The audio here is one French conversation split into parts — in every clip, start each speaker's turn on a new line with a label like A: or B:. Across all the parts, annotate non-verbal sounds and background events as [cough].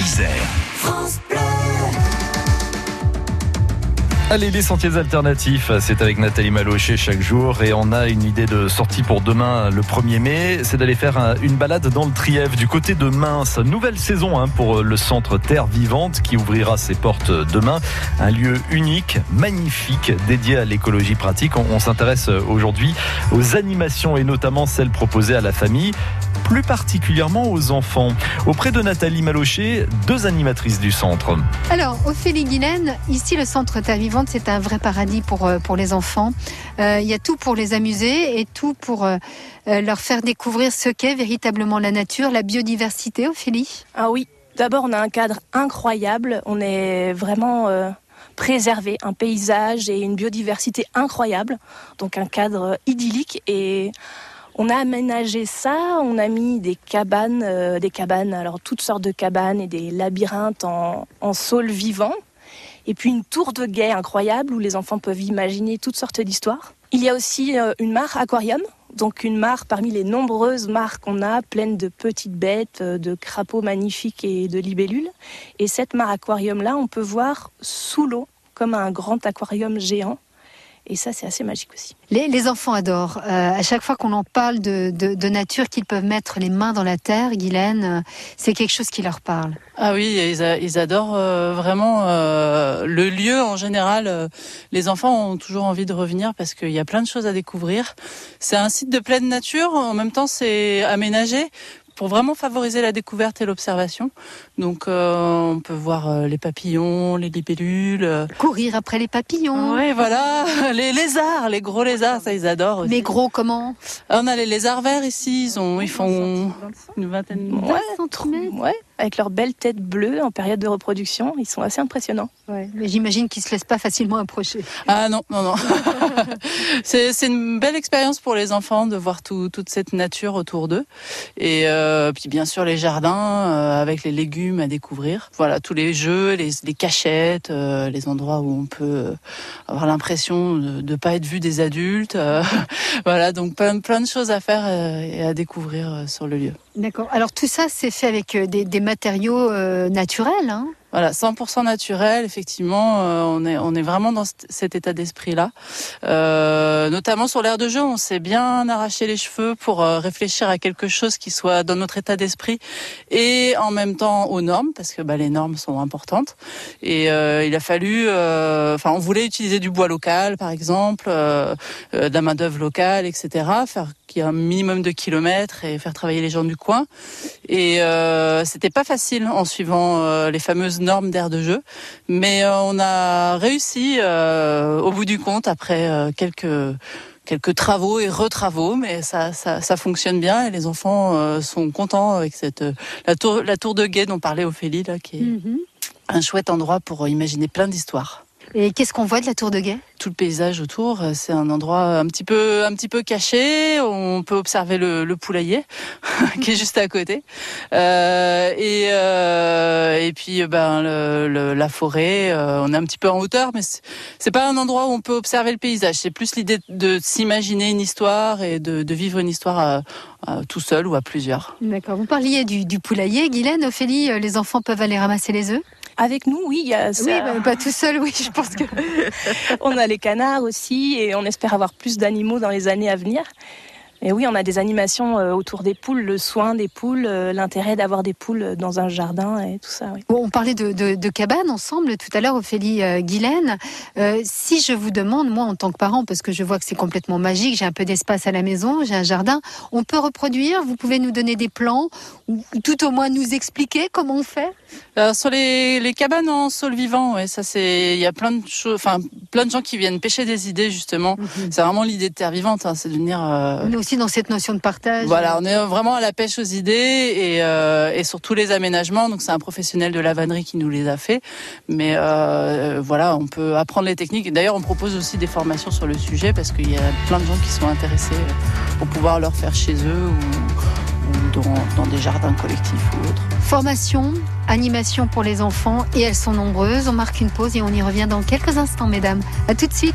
A: Isère.
B: France Bleu.
C: Allez, les sentiers alternatifs, c'est avec Nathalie Malocher chaque jour et on a une idée de sortie pour demain, le 1er mai, c'est d'aller faire une balade dans le Trièvre du côté de Mince. Nouvelle saison hein, pour le centre Terre Vivante qui ouvrira ses portes demain. Un lieu unique, magnifique, dédié à l'écologie pratique. On, s'intéresse aujourd'hui aux animations et notamment celles proposées à la famille plus particulièrement aux enfants. Auprès de Nathalie Malocher, deux animatrices du centre.
D: Alors, Ophélie Guilaine, ici le centre Terre Vivante, c'est un vrai paradis pour, euh, pour les enfants. Euh, il y a tout pour les amuser et tout pour euh, leur faire découvrir ce qu'est véritablement la nature, la biodiversité, Ophélie.
E: Ah oui, d'abord on a un cadre incroyable, on est vraiment... préservé, un paysage et une biodiversité incroyable, donc un cadre idyllique et on a aménagé ça, on a mis des cabanes, des cabanes, alors toutes sortes de cabanes et des labyrinthes en, en saule vivant. Et puis une tour de guet incroyable où les enfants peuvent imaginer toutes sortes d'histoires. Il y a aussi euh, une mare aquarium, donc une mare parmi les nombreuses mares qu'on a, pleines de petites bêtes, euh, de crapauds magnifiques et de libellules. Et cette mare aquarium-là, on peut voir sous l'eau, comme un grand aquarium géant. Et ça, c'est assez magique aussi.
D: Les, enfants adorent. Euh, à chaque fois qu'on en parle de, nature, qu'ils peuvent mettre les mains dans la terre, Guylaine, euh, c'est quelque chose qui leur parle.
F: Ah oui, ils, adorent euh, vraiment le lieu en général. les enfants ont toujours envie de revenir parce qu'il y a plein de choses à découvrir. C'est un site de pleine nature. En même temps, c'est aménagé pour vraiment favoriser la découverte et l'observation. Donc euh, on peut voir euh, les papillons, les libellules. Euh.
D: Courir après les papillons.
F: Oui, voilà. [laughs] Les lézards, les gros lézards, ça ils adorent. Aussi.
D: Mais gros comment?
F: On a les lézards verts ici, ils, ont, ils font une vingtaine
E: de Ouais, avec leur belle tête bleue en période de reproduction. Ils sont assez impressionnants.
D: Ouais, mais j'imagine qu'ils se laissent pas facilement approcher.
F: Ah non, non, non. [laughs] c'est une belle expérience pour les enfants de voir tout, toute cette nature autour d'eux. Et euh, puis bien sûr les jardins euh, avec les légumes à découvrir. Voilà, tous les jeux, les, les cachettes, euh, les endroits où on peut avoir l'impression de ne pas être vu des adultes. [laughs] voilà, donc plein, plein de choses à faire et à découvrir sur le lieu.
D: D'accord. Alors tout ça, c'est fait avec des, des matériaux euh, naturels. Hein?
F: Voilà, 100% naturel, effectivement, euh, on est vraiment dans cet état d'esprit-là. Euh, notamment sur l'air de jeu, on s'est bien arraché les cheveux pour euh, réfléchir à quelque chose qui soit dans notre état d'esprit et en même temps aux normes, parce que bah, les normes sont importantes. Et il a fallu, enfin, on voulait utiliser du bois local, par exemple, de la main d'œuvre locale, etc. Faire qu'il y ait un minimum de kilomètres et faire travailler les gens du coin. Et c'était pas facile en suivant les fameuses normes d'air de jeu. Mais euh, on a réussi euh, au bout du compte après euh, quelques quelques travaux et retravaux, mais ça, ça, ça fonctionne bien et les enfants sont contents avec cette la tour la tour de guet dont parlait Ophélie là, qui est mhm. un chouette endroit pour imaginer plein d'histoires.
D: Et qu'est-ce qu'on voit de la tour de Guet?
F: Tout le paysage autour, euh, c'est un endroit un petit peu, un petit peu caché. On peut observer le, le poulailler [laughs] qui est juste à côté, euh, et euh, et puis ben le, la forêt. Euh, on est un petit peu en hauteur, mais c'est pas un endroit où on peut observer le paysage. C'est plus l'idée de s'imaginer une histoire et de, de vivre une histoire tout seul ou à plusieurs.
D: D'accord. Vous parliez du, du poulailler, Guylaine, Ophélie. Les enfants peuvent aller ramasser les œufs?
E: Avec nous, oui. Il y a
D: Oui, bah, pas tout seul, oui, je pense que. [laughs]
E: on a les canards aussi et on espère avoir plus d'animaux dans les années à venir. Et oui, on a des animations euh, autour des poules, le soin des poules, euh, l'intérêt d'avoir des poules dans un jardin et tout ça. Oui.
D: Bon, on parlait de, de, de cabanes ensemble tout à l'heure, Ophélie euh, Guylaine. Euh, si je vous demande, moi en tant que parent, parce que je vois que c'est complètement magique, j'ai un peu d'espace à la maison, j'ai un jardin, on peut reproduire? Vous pouvez nous donner des plans ou tout au moins nous expliquer comment on fait?
F: Alors, Sur les, les, cabanes en sol vivant, ouais, ça c'est, il y a plein de choses, enfin plein de gens qui viennent pêcher des idées justement. Mhm. C'est vraiment l'idée de terre vivante, hein, c'est de venir
D: dans cette notion de partage.
F: Voilà, on est vraiment à la pêche aux idées et, euh, et sur tous les aménagements. Donc c'est un professionnel de la vannerie qui nous les a fait. Mais euh, voilà, on peut apprendre les techniques. D'ailleurs, on propose aussi des formations sur le sujet parce qu'il y a plein de gens qui sont intéressés pour pouvoir leur faire chez eux ou, dans, dans, des jardins collectifs ou autres.
D: Formation, animation pour les enfants et elles sont nombreuses. On marque une pause et on y revient dans quelques instants, mesdames. À tout de suite.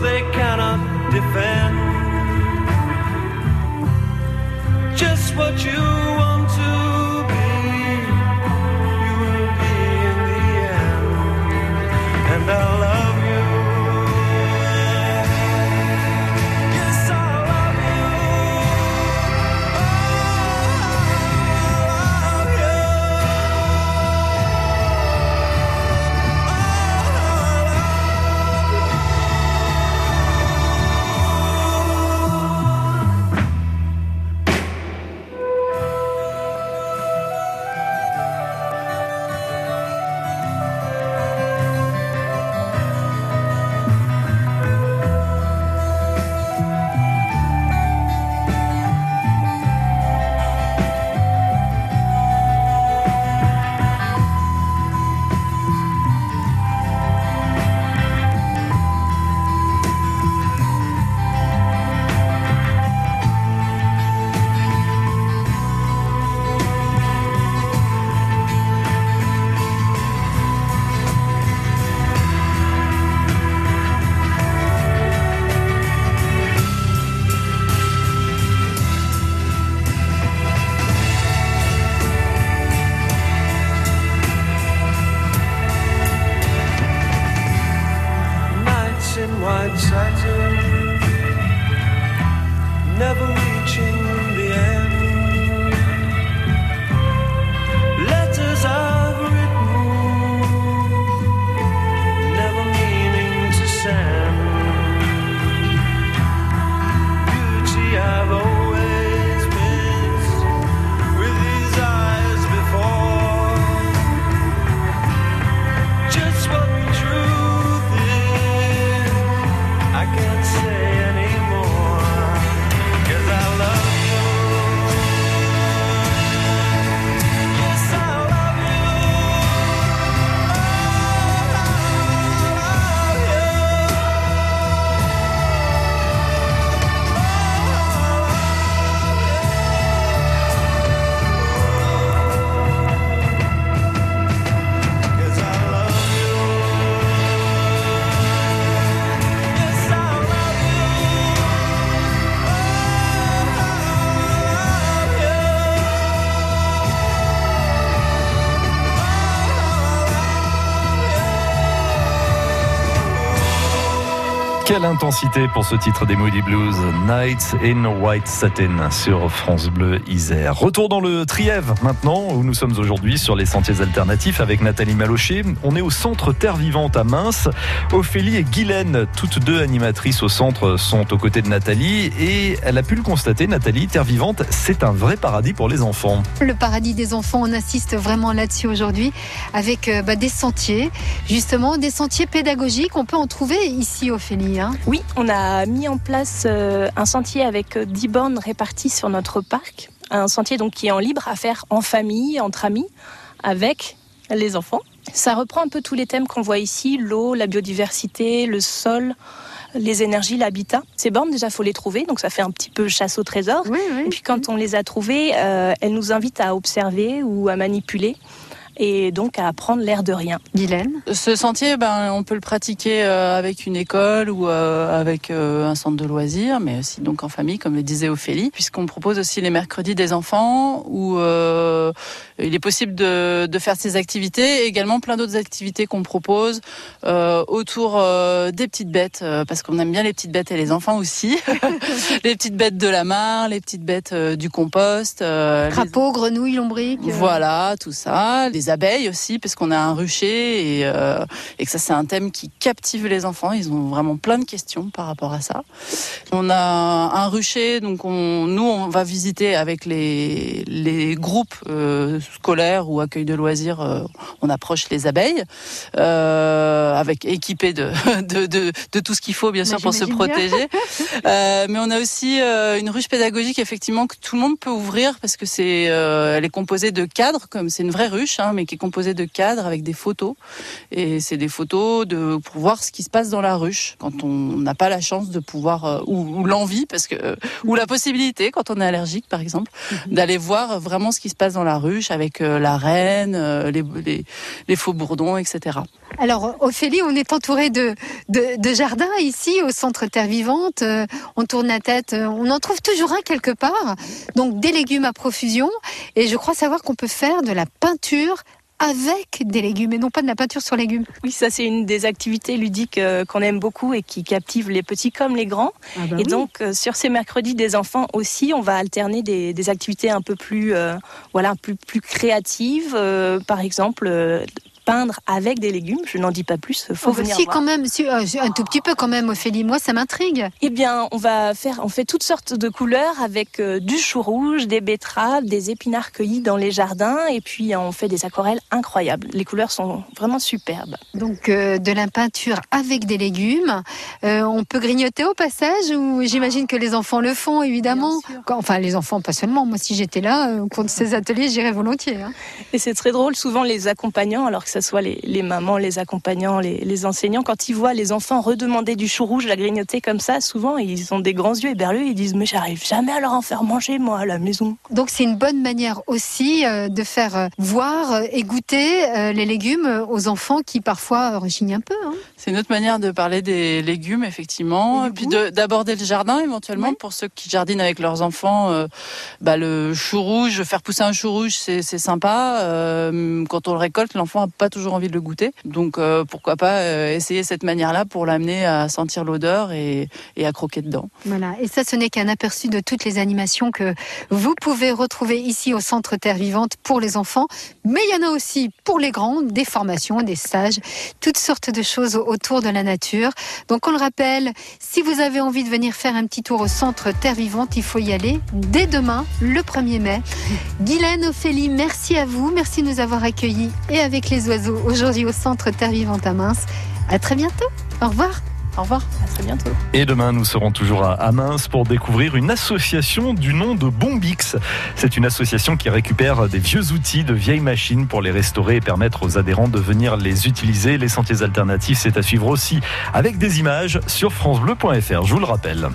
B: they cannot defend. Just what you
C: Quelle intensité pour ce titre des Moody Blues, Nights in White Satin sur France Bleu Isère. Retour dans le Trièvre maintenant, où nous sommes aujourd'hui sur les sentiers alternatifs avec Nathalie Malochet. On est au centre Terre Vivante à Mince. Ophélie et Guylaine, toutes deux animatrices au centre, sont aux côtés de Nathalie et elle a pu le constater, Nathalie, Terre Vivante, c'est un vrai paradis pour les enfants.
D: Le paradis des enfants, on insiste vraiment là-dessus aujourd'hui avec euh, bah, des sentiers, justement des sentiers pédagogiques. On peut en trouver ici, Ophélie.
E: Oui, on a mis en place euh, un sentier avec euh, 10 bornes réparties sur notre parc. Un sentier donc qui est en libre à faire en famille, entre amis, avec les enfants. Ça reprend un peu tous les thèmes qu'on voit ici, l'eau, la biodiversité, le sol, les énergies, l'habitat. Ces bornes, déjà, faut les trouver, donc ça fait un petit peu chasse au trésor.
D: Oui, oui.
E: Et puis quand on les a trouvées, euh, elles nous invitent à observer ou à manipuler et donc à apprendre l'air de rien.
D: Guylaine
F: Ce sentier, ben, on peut le pratiquer euh, avec une école ou euh, avec euh, un centre de loisirs, mais aussi donc en famille, comme le disait Ophélie, puisqu'on propose aussi les mercredis des enfants où euh, il est possible de, de faire ces activités et également plein d'autres activités qu'on propose euh, autour euh, des petites bêtes, parce qu'on aime bien les petites bêtes et les enfants aussi. [laughs] les petites bêtes de la mare, les petites bêtes euh, du compost. euh, les-
D: Crapauds, grenouilles, lombriques
F: voilà, tout ça. Les abeilles aussi, parce qu'on a un rucher et, euh, et que ça, c'est un thème qui captive les enfants. Ils ont vraiment plein de questions par rapport à ça. On a un rucher, donc on, nous, on va visiter avec les, les groupes euh, scolaires ou accueil de loisirs. euh, on approche les abeilles, avec équipés de, [laughs] de, de, de tout ce qu'il faut, bien sûr, pour se protéger. [laughs] Mais on a aussi une ruche pédagogique, effectivement, que tout le monde peut ouvrir parce que c'est, elle est composée de cadres, comme c'est une vraie ruche, hein, mais qui est composée de cadres avec des photos. Et c'est des photos de pour voir ce qui se passe dans la ruche quand on n'a pas la chance de pouvoir euh, ou, ou l'envie parce que euh, ou la possibilité quand on est allergique, par exemple, d'aller voir vraiment ce qui se passe dans la ruche avec euh, la reine, les, les, les faux bourdons, etc.
D: Alors, Ophélie, on est entouré de, de, de jardins ici au centre Terre Vivante. Euh, on tourne la tête, euh, on en trouve toujours un quelque part. Donc, des légumes à profusion. Et je crois savoir qu'on peut faire de la peinture avec des légumes et non pas de la peinture sur légumes.
E: Oui, ça c'est une des activités ludiques euh, qu'on aime beaucoup et qui captive les petits comme les grands. et donc euh, sur ces mercredis des enfants aussi, on va alterner des, des activités un peu plus, euh, voilà, plus, plus créatives. euh, par exemple, euh, peindre avec des légumes. Je n'en dis pas plus. Faut
D: Oh, bah
E: venir
D: si,
E: voir.
D: quand même, si, euh, un tout petit peu quand même, Ophélie. Moi, ça m'intrigue.
E: Eh bien, on va faire, on fait toutes sortes de couleurs avec euh, du chou rouge, des betteraves, des épinards cueillis dans les jardins, et puis on fait des aquarelles incroyables. Les couleurs sont vraiment superbes.
D: Donc, euh, de la peinture avec des légumes. On peut grignoter au passage ou j'imagine que les enfants le font, évidemment. Enfin, les enfants, pas seulement. Moi, si j'étais là, au cours de ces ateliers, j'irais volontiers. hein.
E: Et c'est très drôle, souvent les accompagnants, alors que ce soit les, les mamans, les accompagnants, les, les enseignants, quand ils voient les enfants redemander du chou rouge, la grignoter comme ça, souvent ils ont des grands yeux éberlus, ils disent mais j'arrive jamais à leur en faire manger moi à la maison.
D: Donc, c'est une bonne manière aussi euh, de faire euh, voir euh, et goûter les légumes aux enfants qui parfois rechignent un peu. hein.
F: C'est une autre manière de parler des légumes, effectivement,
D: Et
F: puis d'aborder le jardin éventuellement
D: Oui.
F: pour ceux qui jardinent avec leurs enfants. euh, bah, le chou rouge, faire pousser un chou rouge, c'est c'est sympa. Euh, quand on le récolte, l'enfant n'a pas toujours envie de le goûter. Donc euh, pourquoi pas euh, essayer cette manière-là pour l'amener à sentir l'odeur et, et à croquer dedans.
D: Voilà. Et ça, ce n'est qu'un aperçu de toutes les animations que vous pouvez retrouver ici au Centre Terre Vivante pour les enfants. Mais il y en a aussi pour les grands, des formations, des stages, toutes sortes de choses autour de la nature. Donc, on le rappelle, si vous avez envie de venir faire un petit tour au Centre Terre Vivante, il faut y aller dès demain, le 1er mai. Guylaine, Ophélie, merci à vous. Merci de nous avoir accueillis et avec les oiseaux aujourd'hui au Centre Terre Vivante à Mince. À très bientôt. Au revoir.
F: Au revoir.
E: À très bientôt.
C: Et demain, nous serons toujours à à Mince pour découvrir une association du nom de Bombix. C'est une association qui récupère des vieux outils, de vieilles machines pour les restaurer et permettre aux adhérents de venir les utiliser. Les sentiers alternatifs, c'est à suivre aussi avec des images sur francebleu.fr. Je vous le rappelle.